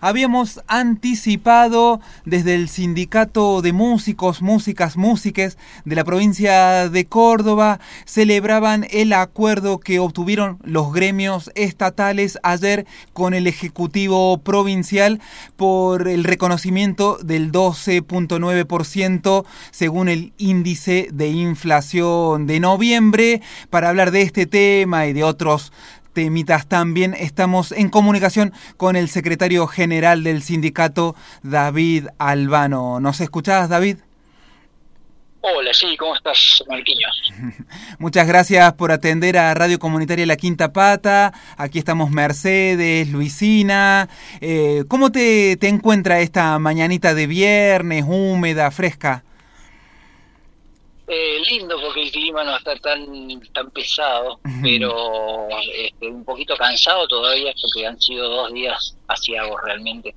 habíamos anticipado desde el Sindicato de Músicos, Músicas, Músiques de la provincia de Córdoba, celebraban el acuerdo que obtuvieron los gremios estatales ayer con el Ejecutivo Provincial por el reconocimiento del 12.9% según el índice de inflación de noviembre. Para hablar de este tema y de otros temitas también. Estamos en comunicación con el secretario general del sindicato, David Albano. ¿Nos escuchás, David? Hola, sí, ¿cómo estás, Marquinhos? Muchas gracias por atender a Radio Comunitaria La Quinta Pata. Aquí estamos Mercedes, Luisina. Eh, ¿Cómo te, te encuentra esta mañanita de viernes, húmeda, fresca? Eh, lindo porque el clima no está tan tan pesado, pero este, un poquito cansado todavía porque han sido dos días asiagos realmente,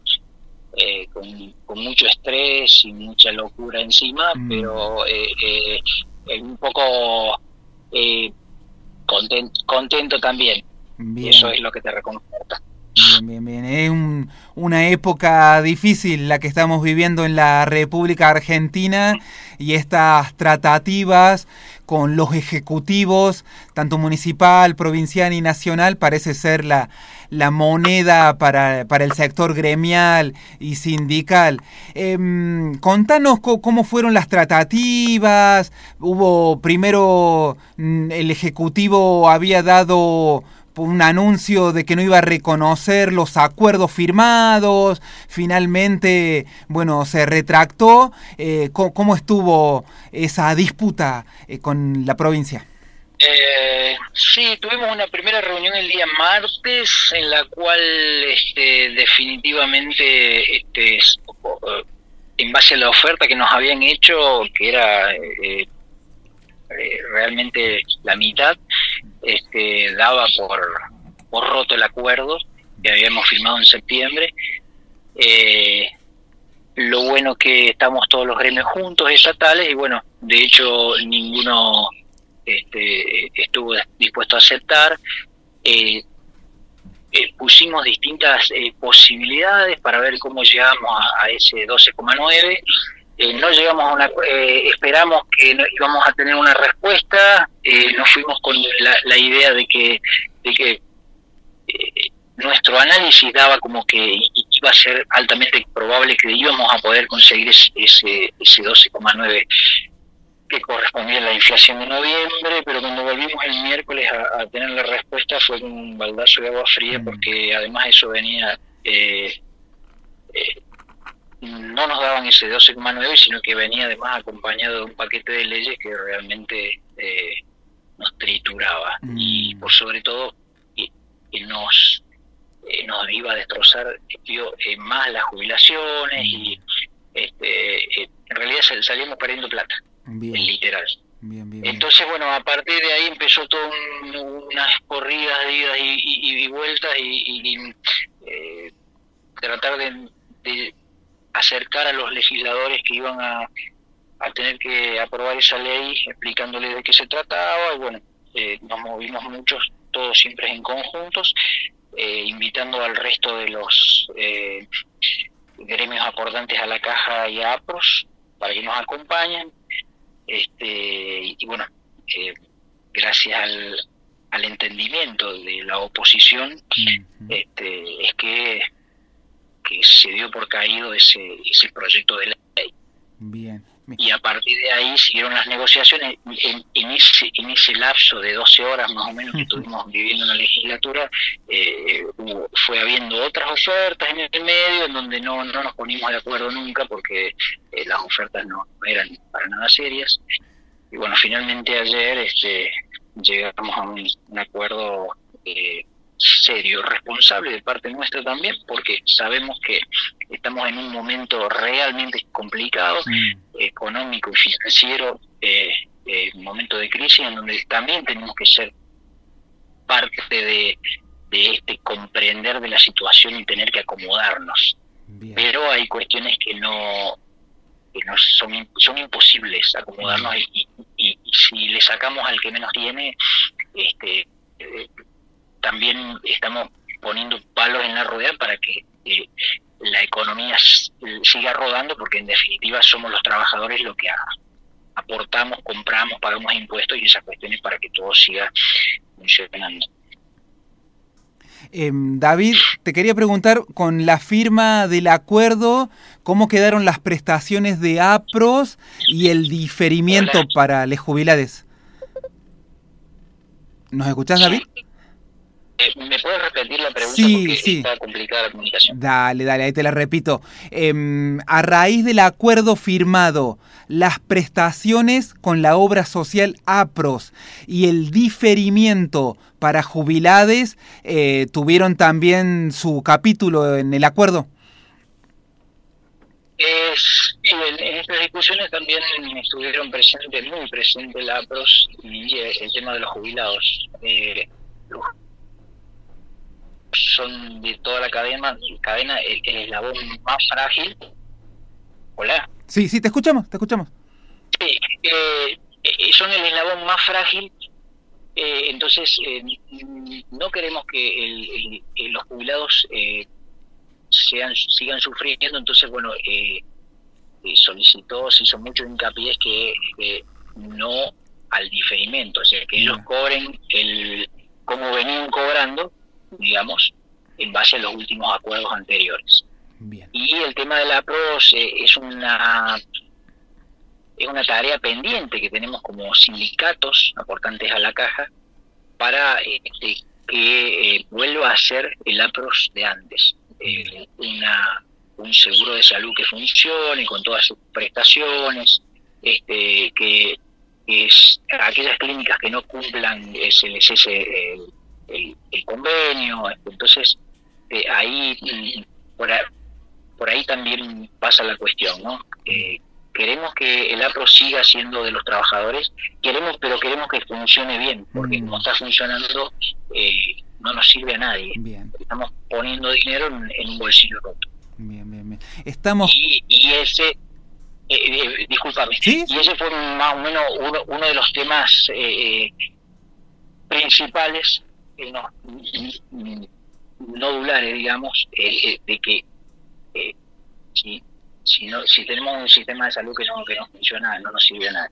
eh, con, mucho estrés y mucha locura encima, mm. pero eh, un poco contento, contento también. Eso es lo que te reconforta. Bien, bien, bien. Es una época difícil la que estamos viviendo en la República Argentina y estas tratativas con los ejecutivos, tanto municipal, provincial y nacional, parece ser la, la moneda para, para, el sector gremial y sindical. Em, contanos cómo fueron las tratativas. Hubo primero, mm, el Ejecutivo había dado un anuncio de que no iba a reconocer los acuerdos firmados, finalmente, bueno, se retractó. Eh, ¿cómo, estuvo esa disputa eh, con la provincia? Eh, sí, tuvimos una primera reunión el día martes en la cual este, definitivamente este, en base a la oferta que nos habían hecho, que era eh, realmente la mitad, este, daba por, por roto el acuerdo que habíamos firmado en septiembre. Eh, lo bueno que estamos todos los gremios juntos estatales y bueno, de hecho ninguno este, estuvo dispuesto a aceptar. Eh, eh, pusimos distintas posibilidades para ver cómo llegamos a, a ese 12,9 eh, no llegamos a una, eh, esperamos que íbamos a tener una respuesta, eh, nos fuimos con la, idea de que, de que nuestro análisis daba como que iba a ser altamente probable que íbamos a poder conseguir ese, ese, ese 12,9 que correspondía a la inflación de noviembre, pero cuando volvimos el miércoles a, tener la respuesta fue un baldazo de agua fría mm. porque además eso venía eh, no nos daban ese 12,9, sino que venía además acompañado de un paquete de leyes que realmente eh, nos trituraba mm. y por sobre todo que nos eh, nos iba a destrozar eh, más las jubilaciones y este, en realidad salíamos perdiendo plata, en literal. Entonces, bueno, a partir de ahí empezó toda unas corridas idas y, vueltas y, tratar de acercar a los legisladores que iban a, tener que aprobar esa ley, explicándole de qué se trataba, y bueno, eh, nos movimos muchos, todos siempre en conjuntos, eh, invitando al resto de los eh, gremios acordantes a la caja y a APROS para que nos acompañen. Este, y, bueno, gracias al, al entendimiento de la oposición, este, es que se dio por caído ese, ese proyecto de ley. Bien. Y a partir de ahí siguieron las negociaciones. En, en, ese, en ese lapso de 12 horas más o menos que estuvimos viviendo en la legislatura, eh, fue habiendo otras ofertas en el medio en donde no, no nos ponimos de acuerdo nunca porque eh, las ofertas no, eran para nada serias. Y bueno, finalmente ayer este, llegamos a un, un acuerdo eh, serio, responsable de parte nuestra también, porque sabemos que estamos en un momento realmente complicado, mm. económico y financiero, eh, eh, un momento de crisis en donde también tenemos que ser parte de, este comprender de la situación y tener que acomodarnos. Pero hay cuestiones que no que no son son imposibles acomodarnos y, y, si le sacamos al que menos tiene este eh, también estamos poniendo palos en la rueda para que eh, siga rodando porque en definitiva somos los trabajadores lo que aportamos, compramos, pagamos impuestos y esas cuestiones para que todo siga funcionando. Em, David, te quería preguntar, con la firma del acuerdo, ¿cómo quedaron las prestaciones de APROS y el diferimiento para los jubilados? ¿Nos escuchás, David? Eh, ¿Me puedes repetir la pregunta? Sí, porque sí. Está complicada la comunicación. Dale, dale, ahí te la repito. Em, a raíz del acuerdo firmado, las prestaciones con la obra social APROS y el diferimiento para jubilades eh, tuvieron también su capítulo en el acuerdo. Es, en, estas discusiones también estuvieron presentes, muy presentes la APROS y el tema de los jubilados. Eh, son de toda la cadena, cadena el, eslabón más frágil. Hola. Sí, sí, te escuchamos, te escuchamos. Sí, eh, eh, son el eslabón más frágil, eh, entonces no queremos que los jubilados sean, sigan sufriendo, entonces bueno, solicitó, se hizo mucho hincapié que, que no al diferimento, o sea, que ellos cobren el como venían cobrando digamos, en base a los últimos acuerdos anteriores. Y el tema de la PROS eh, es una es una tarea pendiente que tenemos como sindicatos aportantes a la caja para este, que eh, vuelva a ser el APROS de antes. Eh, una, un seguro de salud que funcione con todas sus prestaciones, este, que es aquellas clínicas que no cumplan ese el, el, convenio, entonces eh, ahí por, por, ahí también pasa la cuestión, ¿no? Eh, queremos que el APRO siga siendo de los trabajadores, queremos, pero queremos que funcione bien, porque mm. como está funcionando eh, no nos sirve a nadie. Estamos poniendo dinero en, un bolsillo roto. Bien, bien, bien. Estamos... Y, ese, eh, discúlpame, y ese fue más o menos uno, uno de los temas principales no, nodulares, digamos, eh, de que eh, si, si, no, si tenemos un sistema de salud que no, que no funciona, no nos sirve a nada.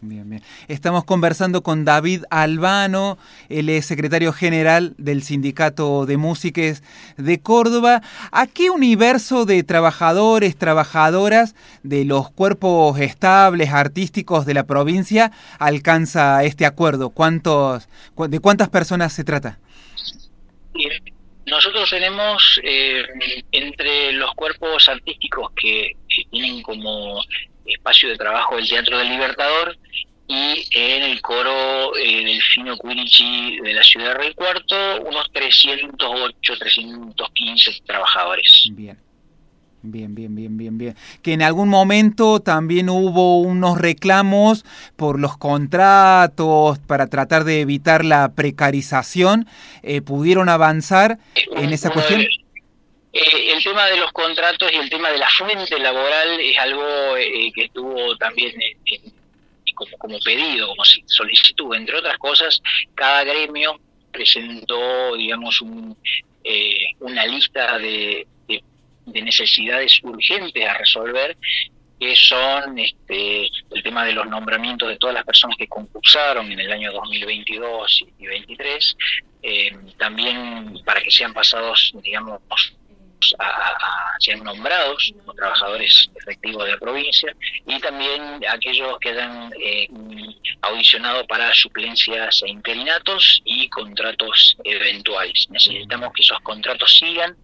Bien, bien. Estamos conversando con David Albano, él es secretario general del Sindicato de Músicos de Córdoba. ¿A qué universo de trabajadores, trabajadoras de los cuerpos estables, artísticos de la provincia alcanza este acuerdo? ¿Cuántos, ¿De cuántas personas se trata? Nosotros tenemos eh, entre los cuerpos artísticos que tienen como espacio de trabajo del Teatro del Libertador y en el coro eh, del Fino de la ciudad de Rey Cuarto unos 308, 315 trabajadores. Bien. Bien, bien, bien, bien, bien. Que en algún momento también hubo unos reclamos por los contratos para tratar de evitar la precarización. Eh, ¿Pudieron avanzar en esa cuestión? Eh, el tema de los contratos y el tema de la fuente laboral es algo eh, que estuvo también como, como pedido, como solicitud. Entre otras cosas, cada gremio presentó, digamos, un, eh, una lista de, de, necesidades urgentes a resolver que son este, el tema de los nombramientos de todas las personas que concursaron en el año 2022 y 2023, también para que sean pasados, digamos, a, sean nombrados como trabajadores efectivos de la provincia y también aquellos que hayan eh, audicionado para suplencias e interinatos y contratos eventuales. Necesitamos que esos contratos sigan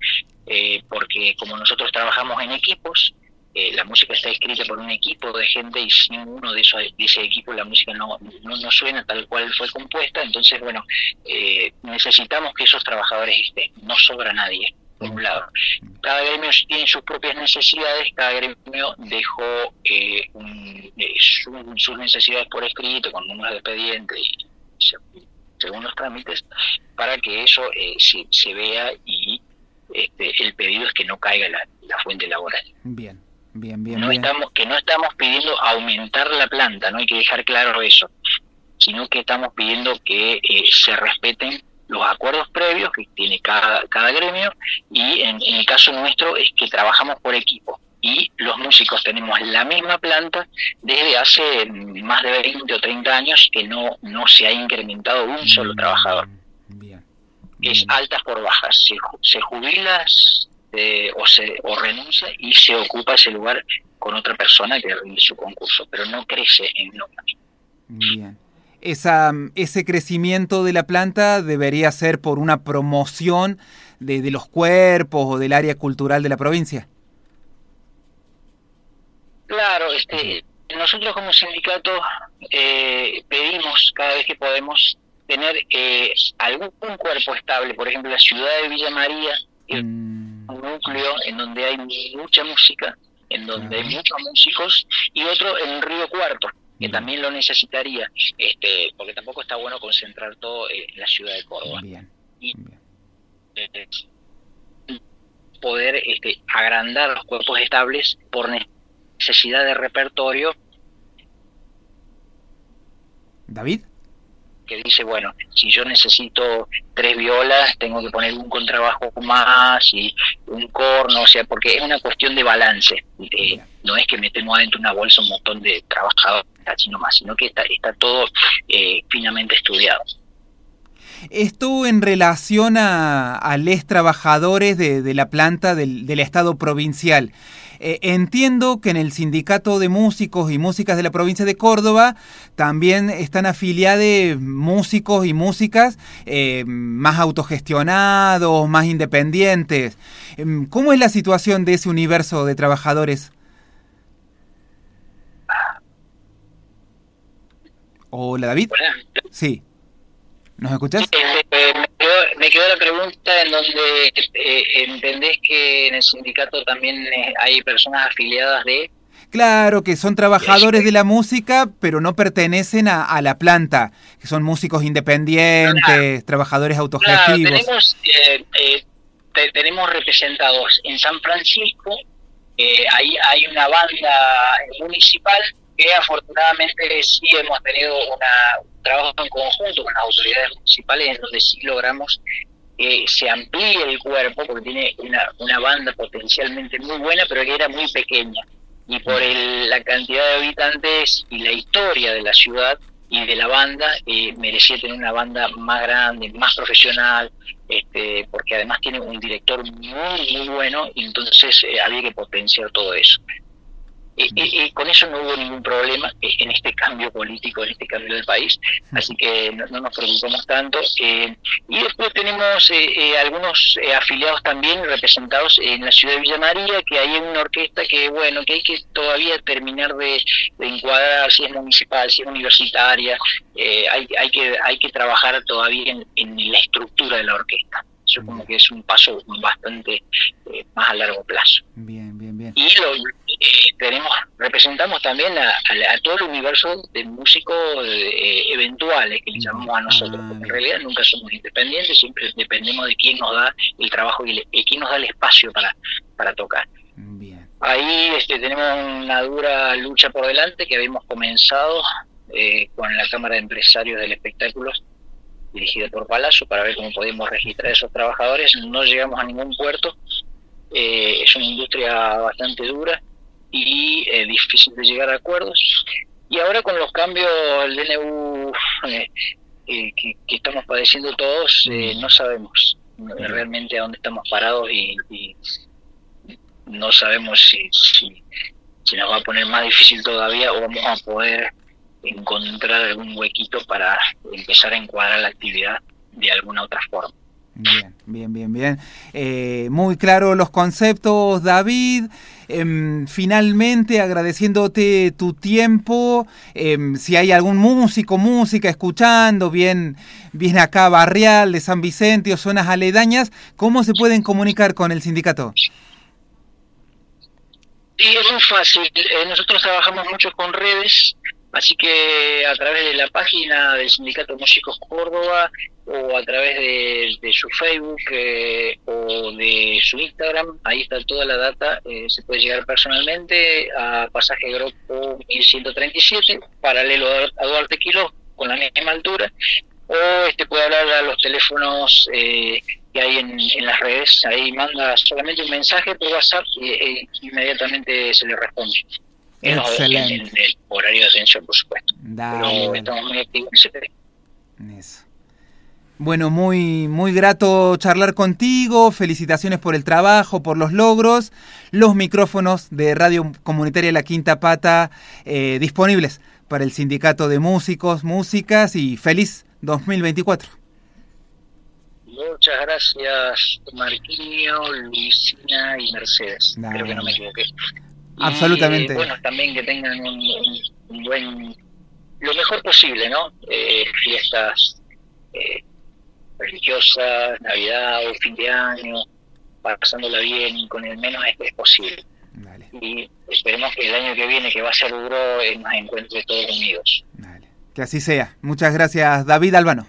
eh, porque como nosotros trabajamos en equipos, eh, la música está escrita por un equipo de gente y sin uno de, esos, de ese equipo la música no, no, suena tal cual fue compuesta, entonces bueno, necesitamos que esos trabajadores estén, no sobra nadie por un lado. Cada gremio tiene sus propias necesidades, cada gremio dejó eh, eh, sus necesidades por escrito, con números de expediente y según los trámites, para que eso eh, se, vea y este, el pedido es que no caiga la, fuente laboral. Bien, bien, bien. No Estamos, que no estamos pidiendo aumentar la planta, no hay que dejar claro eso, sino que estamos pidiendo que se respeten los acuerdos previos que tiene cada, cada gremio y en, el caso nuestro es que trabajamos por equipo y los músicos tenemos la misma planta desde hace más de 20 o 30 años que no, no se ha incrementado un solo mm, trabajador. Es altas por bajas, se, se jubila eh, o, se, o renuncia y se ocupa ese lugar con otra persona que rinde su concurso, pero no crece en número. Bien. Esa, ese crecimiento de la planta debería ser por una promoción de, de los cuerpos o del área cultural de la provincia. Claro, este, nosotros como sindicato eh, pedimos cada vez que podemos tener eh, algún cuerpo estable, por ejemplo la ciudad de Villa María, mm. un núcleo en donde hay mucha música, en donde hay muchos músicos, y otro en Río Cuarto, que también lo necesitaría, este, porque tampoco está bueno concentrar todo en la ciudad de Córdoba. Y, eh, poder este, agrandar los cuerpos estables por necesidad de repertorio. David. Que dice, bueno, si yo necesito tres violas, tengo que poner un contrabajo más y un corno, o sea, porque es una cuestión de balance. Eh, no es que metemos adentro una bolsa un montón de trabajadores, sino más, sino que está, está todo eh, finamente estudiado. Esto en relación a, a los trabajadores de, de la planta del, del Estado provincial. Eh, entiendo que en el Sindicato de Músicos y Músicas de la provincia de Córdoba también están afiliados músicos y músicas eh, más autogestionados, más independientes. Em, ¿Cómo es la situación de ese universo de trabajadores? Hola David. Sí. ¿Nos escuchás? Eh, me quedó la pregunta en donde eh, entendés que en el sindicato también eh, hay personas afiliadas de... Claro, que son trabajadores de la música, pero no pertenecen a, la planta, que son músicos independientes, trabajadores autogestivos. tenemos, eh, tenemos representados en San Francisco, ahí hay una banda municipal que afortunadamente sí hemos tenido una, un trabajo en conjunto con las autoridades municipales en donde sí logramos que se amplíe el cuerpo porque tiene una, una banda potencialmente muy buena pero que era muy pequeña y por la cantidad de habitantes y la historia de la ciudad y de la banda eh, merecía tener una banda más grande, más profesional, este, porque además tiene un director muy, muy bueno y entonces eh, había que potenciar todo eso. Y, con eso no hubo ningún problema en este cambio político, en este cambio del país, así que no, nos preocupamos tanto. Eh, y después tenemos eh, eh, algunos afiliados también representados en la ciudad de Villa María, que hay una orquesta que, bueno, que hay que todavía terminar de, encuadrar si es municipal, si es universitaria, hay, hay, que, hay que trabajar todavía en, en la estructura de la orquesta. Eso como que es un paso bastante más a largo plazo. Bien, bien, bien. Y lo, tenemos representamos también a, todo el universo de músicos eh, eventuales que le llamamos a nosotros, porque en realidad nunca somos independientes, siempre dependemos de quién nos da el trabajo y, quién nos da el espacio para, para tocar. Ahí este, tenemos una dura lucha por delante que habíamos comenzado eh, con la Cámara de Empresarios del Espectáculo dirigida por Palazzo para ver cómo podemos registrar a esos trabajadores. No llegamos a ningún puerto. Eh, es una industria bastante dura y eh, difícil de llegar a acuerdos. Y ahora con los cambios del DNU eh, eh, que, estamos padeciendo todos, mm. no sabemos realmente a dónde estamos parados y, no sabemos si, si, nos va a poner más difícil todavía o vamos a poder encontrar algún huequito para empezar a encuadrar la actividad de alguna otra forma. Bien, bien, bien, bien. muy claro los conceptos, David. Em, finalmente, agradeciéndote tu tiempo, em, si hay algún músico, música escuchando, bien, acá Barrial, de San Vicente o zonas aledañas, ¿cómo se pueden comunicar con el sindicato? Sí, es muy fácil. Eh, nosotros trabajamos mucho con redes, Así que a través de la página del Sindicato Músicos Córdoba o a través de, su Facebook eh, o de su Instagram, ahí está toda la data, eh, se puede llegar personalmente a pasaje grupo 1137, paralelo a Duarte Kilo, con la misma altura, o este puede hablar a los teléfonos eh, que hay en, las redes. Ahí manda solamente un mensaje por WhatsApp y e inmediatamente se le responde. Excelente. En, el horario de atención, por supuesto. Pero estamos muy activos en ese Bueno, muy, muy grato charlar contigo. Felicitaciones por el trabajo, por los logros. Los micrófonos de Radio Comunitaria La Quinta Pata eh, disponibles para el Sindicato de Músicos, Músicas y feliz 2024. Muchas gracias, Marquinho, Luisina y Mercedes. Creo que no me equivoqué. Absolutamente. bueno, también que tengan un, buen, lo mejor posible, ¿no? Eh, fiestas eh, religiosas, Navidad o fin de año, pasándola bien con el menos estrés posible. Y esperemos que el año que viene, que va a ser duro, nos encuentre todos unidos. Que así sea. Muchas gracias, David Albano.